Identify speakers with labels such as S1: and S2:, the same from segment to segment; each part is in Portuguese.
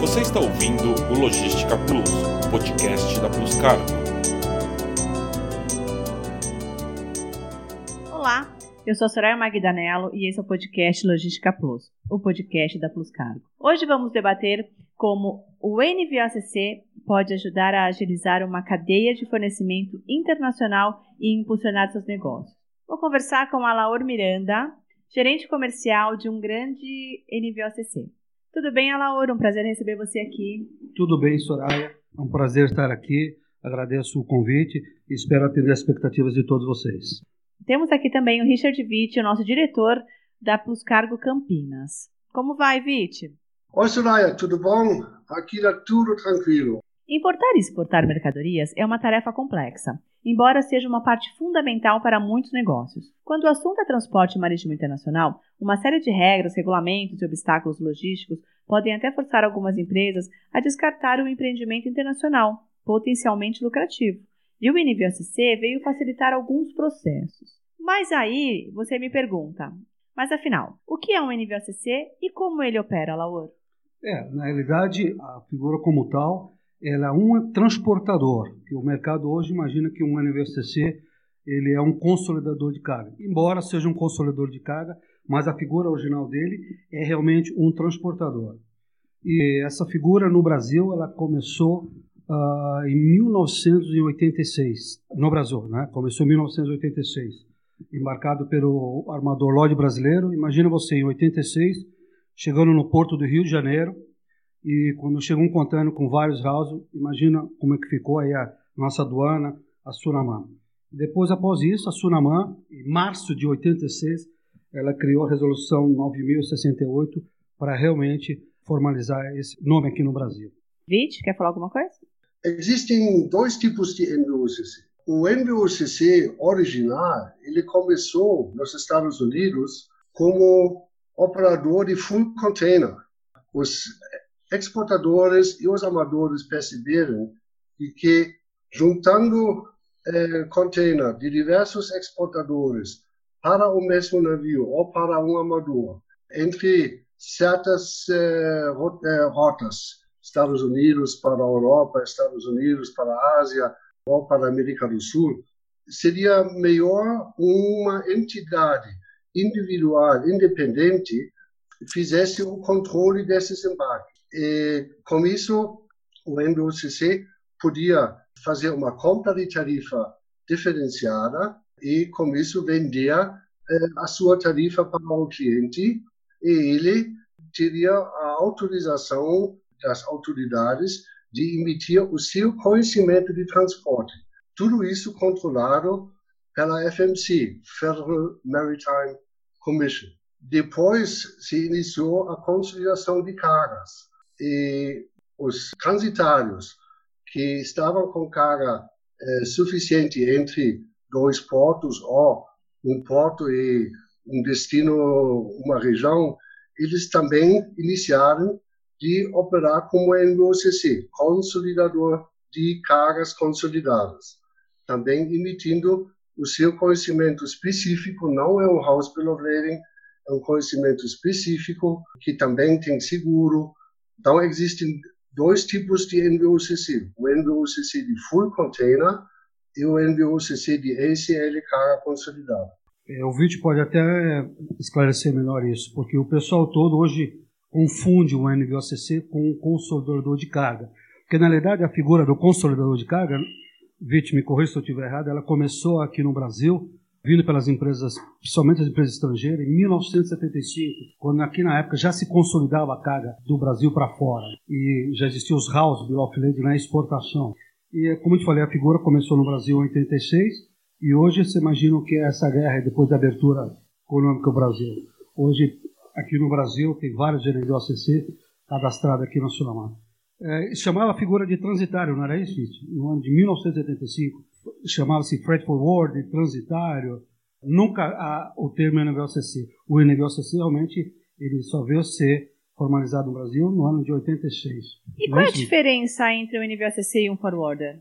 S1: Você está ouvindo o Logística Plus, podcast da Plus Cargo.
S2: Olá, eu sou a Soraya Magdanello e esse é o podcast Logística Plus, o podcast da Plus Cargo. Hoje vamos debater como o NVOCC pode ajudar a agilizar uma cadeia de fornecimento internacional e impulsionar seus negócios. Vou conversar com a Laura Miranda, gerente comercial de um grande NVOCC. Tudo bem, Alaor? Um prazer receber você aqui.
S3: Tudo bem, Soraya. É um prazer estar aqui. Agradeço o convite e espero atender as expectativas de todos vocês.
S2: Temos aqui também o Richard Witt, o nosso diretor da Plus Cargo Campinas. Como vai, Witt?
S4: Oi, Soraya, tudo bom? Aqui está tudo tranquilo.
S2: Importar e exportar mercadorias é uma tarefa complexa embora seja uma parte fundamental para muitos negócios. Quando o assunto é transporte marítimo internacional, uma série de regras, regulamentos e obstáculos logísticos podem até forçar algumas empresas a descartar o empreendimento internacional, potencialmente lucrativo. E o NVOCC veio facilitar alguns processos. Mas aí você me pergunta, mas afinal, o que é um NVOCC e como ele opera, Laur?
S3: É, na realidade, a figura como tal ela é um transportador, que o mercado hoje imagina que um NVCC ele é um consolidador de carga. Embora seja um consolidador de carga, mas a figura original dele é realmente um transportador. E essa figura no Brasil ela começou uh, em 1986, no Brasil, né? Começou em 1986, embarcado pelo armador Lloyd brasileiro. Imagina você em 86 chegando no porto do Rio de Janeiro e quando chegou um contêiner com vários houses, imagina como é que ficou aí a nossa aduana, a Sunamã. Depois, após isso, a Sunamã, em março de 86, ela criou a resolução 9068 para realmente formalizar esse nome aqui no Brasil.
S2: Vite, quer falar alguma coisa?
S4: Existem dois tipos de NVOCC. O NVOCC original, ele começou nos Estados Unidos como operador de full container. Os exportadores e os amadores perceberam que, juntando eh, container de diversos exportadores para o mesmo navio ou para um amador, entre certas eh, eh rotas, Estados Unidos para a Europa, Estados Unidos para a Ásia ou para a América do Sul, seria melhor uma entidade individual, independente, fizesse o controle desses embarques. E, com isso, o NBOCC podia fazer uma compra de tarifa diferenciada e, com isso, vender eh, a sua tarifa para o cliente e ele teria a autorização das autoridades de emitir o seu conhecimento de transporte. Tudo isso controlado pela FMC, Federal Maritime Commission. Depois se iniciou a consolidação de cargas e os transitários que estavam com carga eh, suficiente entre dois portos ou um porto e um destino, uma região, eles também iniciaram de operar como NOCC, consolidador de cargas consolidadas, também emitindo o seu conhecimento específico, não é um house bill of lading, é um conhecimento específico que também tem seguro, então, existem dois tipos de NVOCC. O NVOCC de full container e o NVOCC de ACL carga consolidada.
S3: É, o vídeo pode até esclarecer melhor isso, porque o pessoal todo hoje confunde o NVOCC com o consolidador de carga. Porque, na realidade, a figura do consolidador de carga, Vit, me corrija se eu estiver errado, ela começou aqui no Brasil vindo pelas empresas, principalmente as empresas estrangeiras, em 1975, quando aqui na época já se consolidava a carga do Brasil para fora e já existiam os house bill of lading na exportação. E como eu te falei, a figura começou no Brasil em 86 e hoje você imagina o que é essa guerra depois da abertura econômica do Brasil. Hoje, aqui no Brasil, tem vários gerentes do ACC cadastrados aqui na Sulamar. É, chamava a figura de transitário, não era isso, No ano de 1985 chamava-se freight forward, transitário, nunca a, o termo NVOCC. O NVOCC realmente ele só veio ser formalizado no Brasil no ano de 86.
S2: E qual é a diferença entre o NVOCC e um forwarder?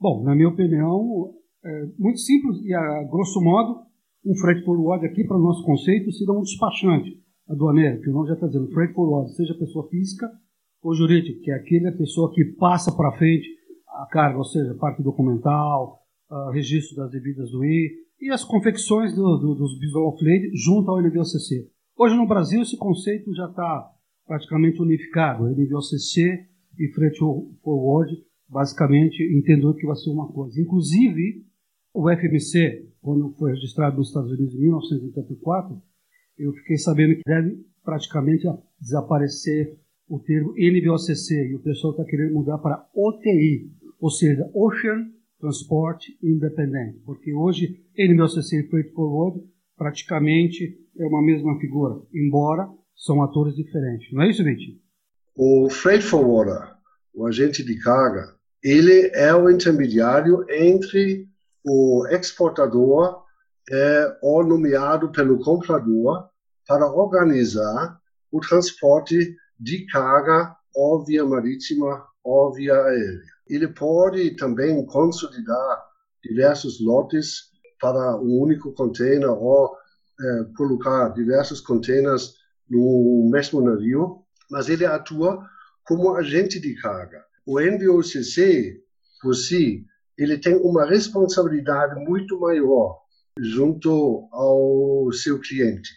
S3: Bom, na minha opinião, é muito simples e a grosso modo, um freight forward aqui para o nosso conceito seria um despachante aduaneiro, que o nome já está dizendo, freight forward, seja pessoa física o jurídico, que é aquele pessoa que passa para frente a carga, ou seja, parte documental, uh, registro das devidas do I e as confecções do, do, dos of Lading junto ao NVOCC. Hoje no Brasil esse conceito já está praticamente unificado, NVOCC e Freight Forward basicamente entendeu que vai ser uma coisa. Inclusive, o FMC, quando foi registrado nos Estados Unidos em 1984, eu fiquei sabendo que deve praticamente desaparecer o termo NVOCC e o pessoal está querendo mudar para OTI, ou seja, Ocean Transport Independent, porque hoje NVOCC e Freight Forward praticamente é uma mesma figura, embora são atores diferentes. Não é isso, Vitinho?
S4: O Freight Forwarder, o agente de carga, ele é o intermediário entre o exportador é, ou nomeado pelo comprador para organizar o transporte de carga ou via marítima ou via aérea. Ele pode também consolidar diversos lotes para um único container ou é, colocar diversos containers no mesmo navio, mas ele atua como agente de carga. O NVOCC, por si, ele tem uma responsabilidade muito maior junto ao seu cliente.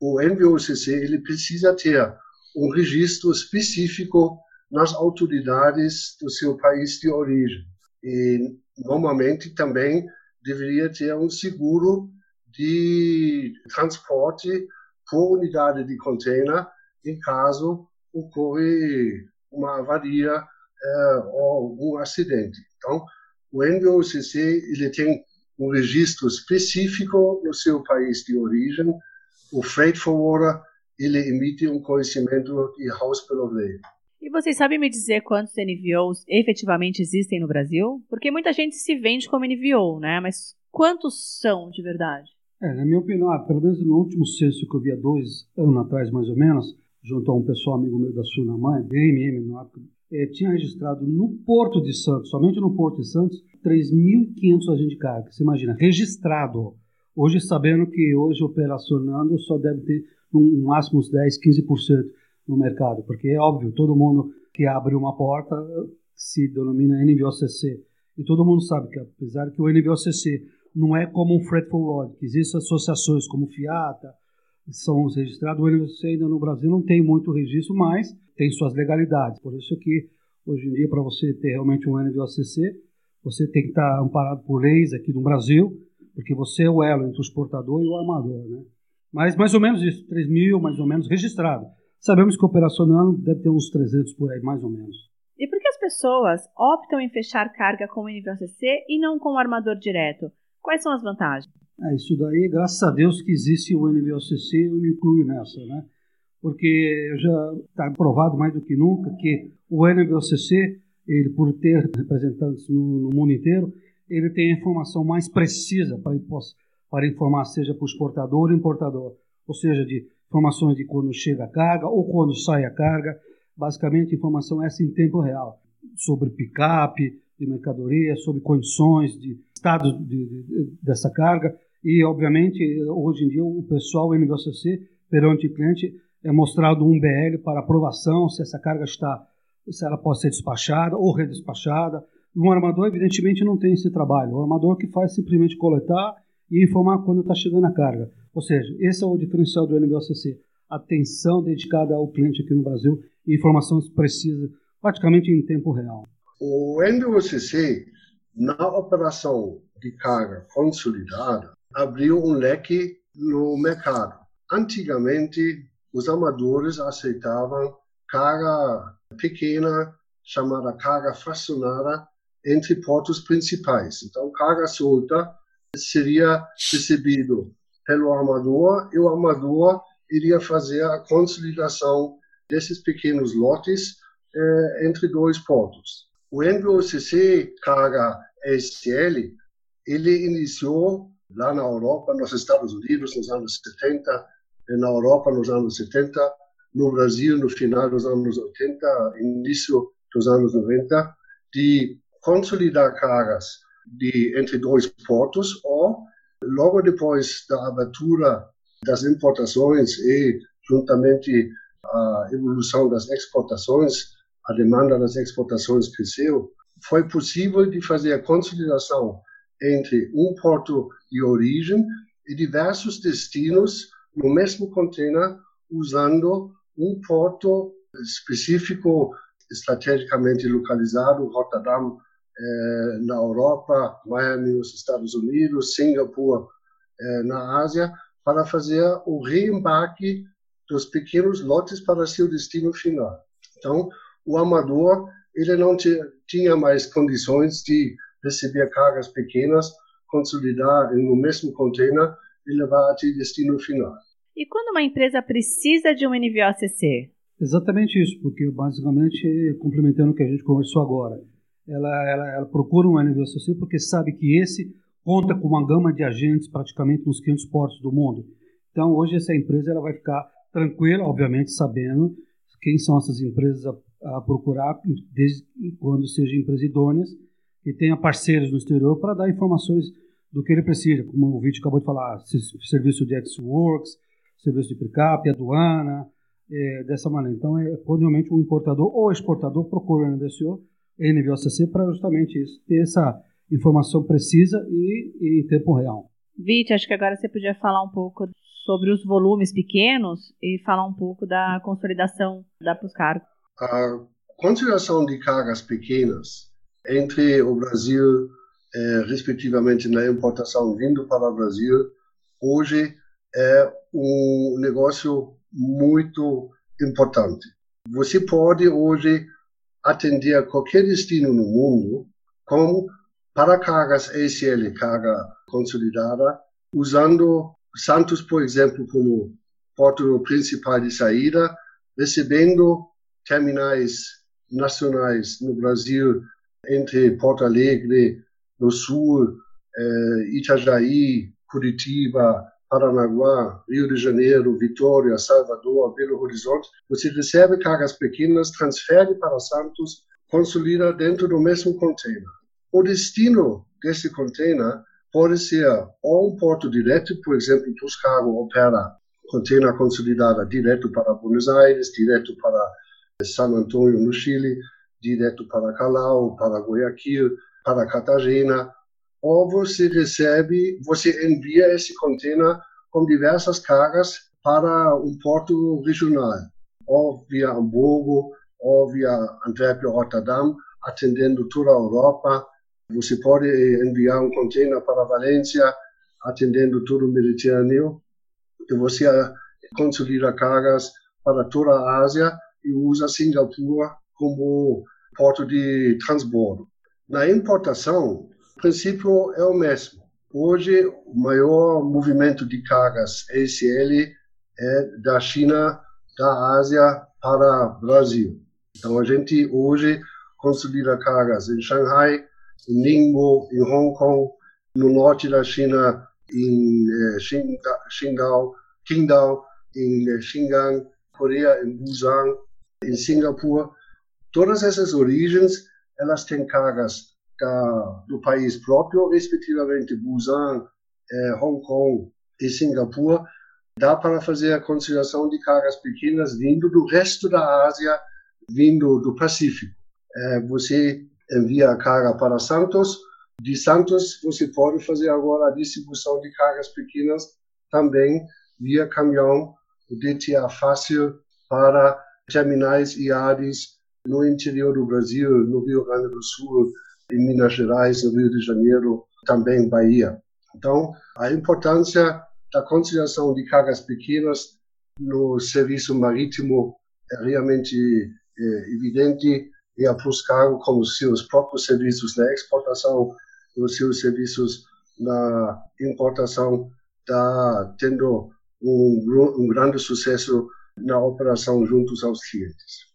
S4: O NVOCC ele precisa ter um registro específico nas autoridades do seu país de origem. E, normalmente, também deveria ter um seguro de transporte por unidade de container em caso ocorre uma avaria é, ou um acidente. Então, o NVOCC ele tem um registro específico no seu país de origem. O freight forwarder ele emite um conhecimento de House of Lading.
S2: E vocês sabem me dizer quantos NVOs efetivamente existem no Brasil? Porque muita gente se vende como NVO, né? Mas quantos são de verdade?
S3: É, na minha opinião, ah, pelo menos no último censo que eu vi há dois anos atrás, mais ou menos, junto a um pessoal amigo meu da Sunamã, DMM, na época, é, tinha registrado no Porto de Santos, somente no Porto de Santos, 3.500 agentes de carga. Você imagina, registrado. Hoje, sabendo que hoje operacionando só deve ter no máximo uns 10, 15% no mercado, porque é óbvio, todo mundo que abre uma porta se denomina NVOCC. E todo mundo sabe que, apesar que o NVOCC não é como um freight forward, que existem associações como Fiata, são registrados, o NVOCC ainda no Brasil não tem muito registro, mas tem suas legalidades. Por isso que, hoje em dia, para você ter realmente um NVOCC, você tem que estar amparado por leis aqui no Brasil, porque você é o elo entre o exportador e o armador, né? Mas mais ou menos isso, 3 mil mais ou menos registrado. Sabemos que operacionando deve ter uns 300 por aí, mais ou menos.
S2: E por que as pessoas optam em fechar carga com o NVOCC e não com o armador direto? Quais são as vantagens?
S3: É, isso daí, graças a Deus que existe o NVOCC, eu me incluo nessa, né? Porque já está provado mais do que nunca que o NVOCC, ele por ter representantes no, no mundo inteiro, ele tem a informação mais precisa para para informar, seja para o exportador ou importador, ou seja, de informações de quando chega a carga ou quando sai a carga, basicamente informação essa em tempo real, sobre picape de mercadoria, sobre condições de estado de, de, dessa carga e, obviamente, hoje em dia o pessoal, o NVCC, perante o cliente, é mostrado um BL para aprovação, se essa carga está, se ela pode ser despachada ou redespachada. Um armador, evidentemente, não tem esse trabalho. O armador que faz simplesmente coletar e informar quando está chegando a carga. Ou seja, esse é o diferencial do NBOCC. Atenção dedicada ao cliente aqui no Brasil e informações precisas, praticamente em tempo real.
S4: O NBOCC, na operação de carga consolidada, abriu um leque no mercado. Antigamente, os amadores aceitavam carga pequena, chamada carga fracionada, entre portos principais. Então, carga solta seria recebido pelo armador e o armador iria fazer a consolidação desses pequenos lotes eh, entre dois pontos. O NVOCC carga STL, ele iniciou lá na Europa, nos Estados Unidos, nos anos 70, na Europa nos anos 70, no Brasil no final dos anos 80, início dos anos 90, de consolidar cargas de, entre dois portos, ou logo depois da abertura das importações e juntamente a evolução das exportações a demanda das exportações cresceu, foi possível de fazer a consolidação entre um porto de origem e diversos destinos no mesmo container, usando um porto específico, estrategicamente localizado, Rotterdam eh, na Europa, Miami nos Estados Unidos, Singapura eh, na Ásia, para fazer o reembarque dos pequenos lotes para seu destino final. Então, o amador ele não tinha mais condições de receber cargas pequenas, consolidar no mesmo container e levar até o destino final.
S2: E quando uma empresa precisa de um NVOCC?
S3: Exatamente isso, porque basicamente, complementando o que a gente conversou agora, ela, ela, ela procura um NVOCC porque sabe que esse conta com uma gama de agentes praticamente nos 500 portos do mundo. Então, hoje essa empresa ela vai ficar tranquila, obviamente, sabendo quem são essas empresas a, a procurar, desde quando sejam empresas idôneas, e tenha parceiros no exterior para dar informações do que ele precisa, como o vídeo acabou de falar, serviço de X-Works, serviço de pickup, aduana, é, dessa maneira. Então, é quando realmente o importador ou exportador procura o NVSO, NVOCC para justamente isso, ter essa informação precisa e, e em tempo real.
S2: Vite, acho que agora você podia falar um pouco sobre os volumes pequenos e falar um pouco da consolidação da Puscargo.
S4: A consolidação de cargas pequenas entre o Brasil, eh, respectivamente na importação vindo para o Brasil, hoje é um negócio muito importante. Você pode hoje atender qualquer destino no mundo com para cargas ACL, carga consolidada, usando Santos, por exemplo, como porto principal de saída, recebendo terminais nacionais no Brasil entre Porto Alegre, no sul, eh, Itajaí, Curitiba, Paranaguá, Rio de Janeiro, Vitória, Salvador, Belo Horizonte, você recebe cargas pequenas, transfere para Santos, consolida dentro do mesmo container. O destino desse container pode ser ou um porto direto, por exemplo, Tuscargo opera container consolidada direto para Buenos Aires, direto para San Antonio, no Chile, direto para Calau, para Guayaquil, para Cartagena, ou você recebe, você envia esse container com diversas cargas para um porto regional, ou via Hamburgo, ou via Antwerp Rotterdam, atendendo toda a Europa. Você pode enviar um container para Valência, atendendo todo o Mediterrâneo. E você consolida cargas para toda a Ásia e usa Singapura como porto de transbordo. Na importação, o princípio é o mesmo. Hoje, o maior movimento de cargas ACL é da China, da Ásia para o Brasil. Então, a gente hoje consolida cargas em Shanghai, em Ningbo, em Hong Kong, no norte da China, em eh, Qingdao, Qingdao, em eh, Xinjiang, Coreia, em Busan, em Singapura. Todas essas origens, elas têm cargas da, do país próprio, respectivamente Busan, eh, Hong Kong e Singapura, dá para fazer a consideração de cargas pequenas vindo do resto da Ásia, vindo do Pacífico. Eh, você envia a carga para Santos, de Santos você pode fazer agora a distribuição de cargas pequenas também via caminhão, DTA fácil para terminais e áreas no interior do Brasil, no Rio Grande do Sul, em Minas Gerais, no Rio de Janeiro, também Bahia. Então, a importância da conciliação de cargas pequenas no serviço marítimo é realmente é, evidente e a Pluscargo, com os seus próprios serviços na exportação, os seus serviços na importação, está tendo um, um grande sucesso na operação juntos aos clientes.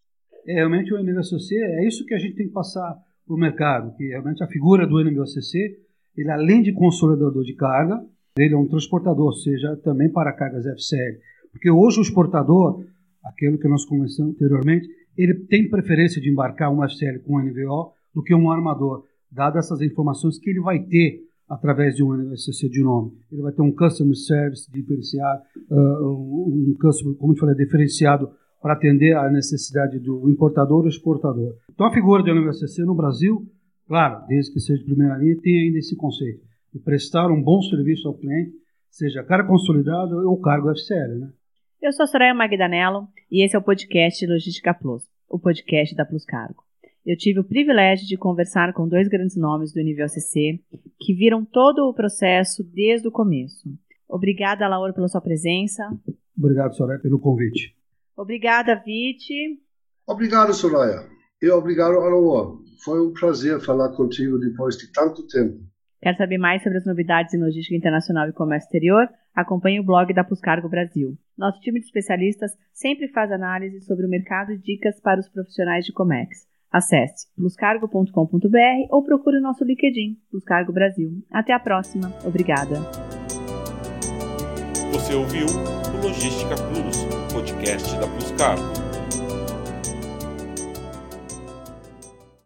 S3: É, realmente o NVCC é isso que a gente tem que passar para o mercado, que realmente a figura do NVCC, ele além de consolidador de carga, ele é um transportador, ou seja, também para cargas FCL. Porque hoje o exportador, aquilo que nós conversamos anteriormente, ele tem preferência de embarcar um FCL com NVO do que um armador, dadas essas informações que ele vai ter através de um NVCC de nome. Ele vai ter um Customer Service diferenciado, uh, um Customer, como eu falei, diferenciado para atender à necessidade do importador e exportador. Então, a figura do NVCC no Brasil, claro, desde que seja de primeira linha, tem ainda esse conceito de prestar um bom serviço ao cliente, seja cargo consolidado ou cargo FCL. Né?
S2: Eu sou a Soraya Magdanello e esse é o podcast Logística Plus, o podcast da Plus Cargo. Eu tive o privilégio de conversar com dois grandes nomes do nível ACC que viram todo o processo desde o começo. Obrigada, Laura, pela sua presença.
S3: Obrigado, Soraya, pelo convite.
S2: Obrigada, Vite.
S4: Obrigado, Soraya. E obrigado, Laura. Foi um prazer falar contigo depois de tanto tempo.
S2: Quer saber mais sobre as novidades em logística internacional e comércio exterior? Acompanhe o blog da Puscargo Brasil. Nosso time de especialistas sempre faz análise sobre o mercado e dicas para os profissionais de Comex. Acesse pluscargo.com.br ou procure o nosso LinkedIn, Pluscargo Brasil. Até a próxima. Obrigada.
S1: Você ouviu o Logística Plus, podcast da Pluscargo.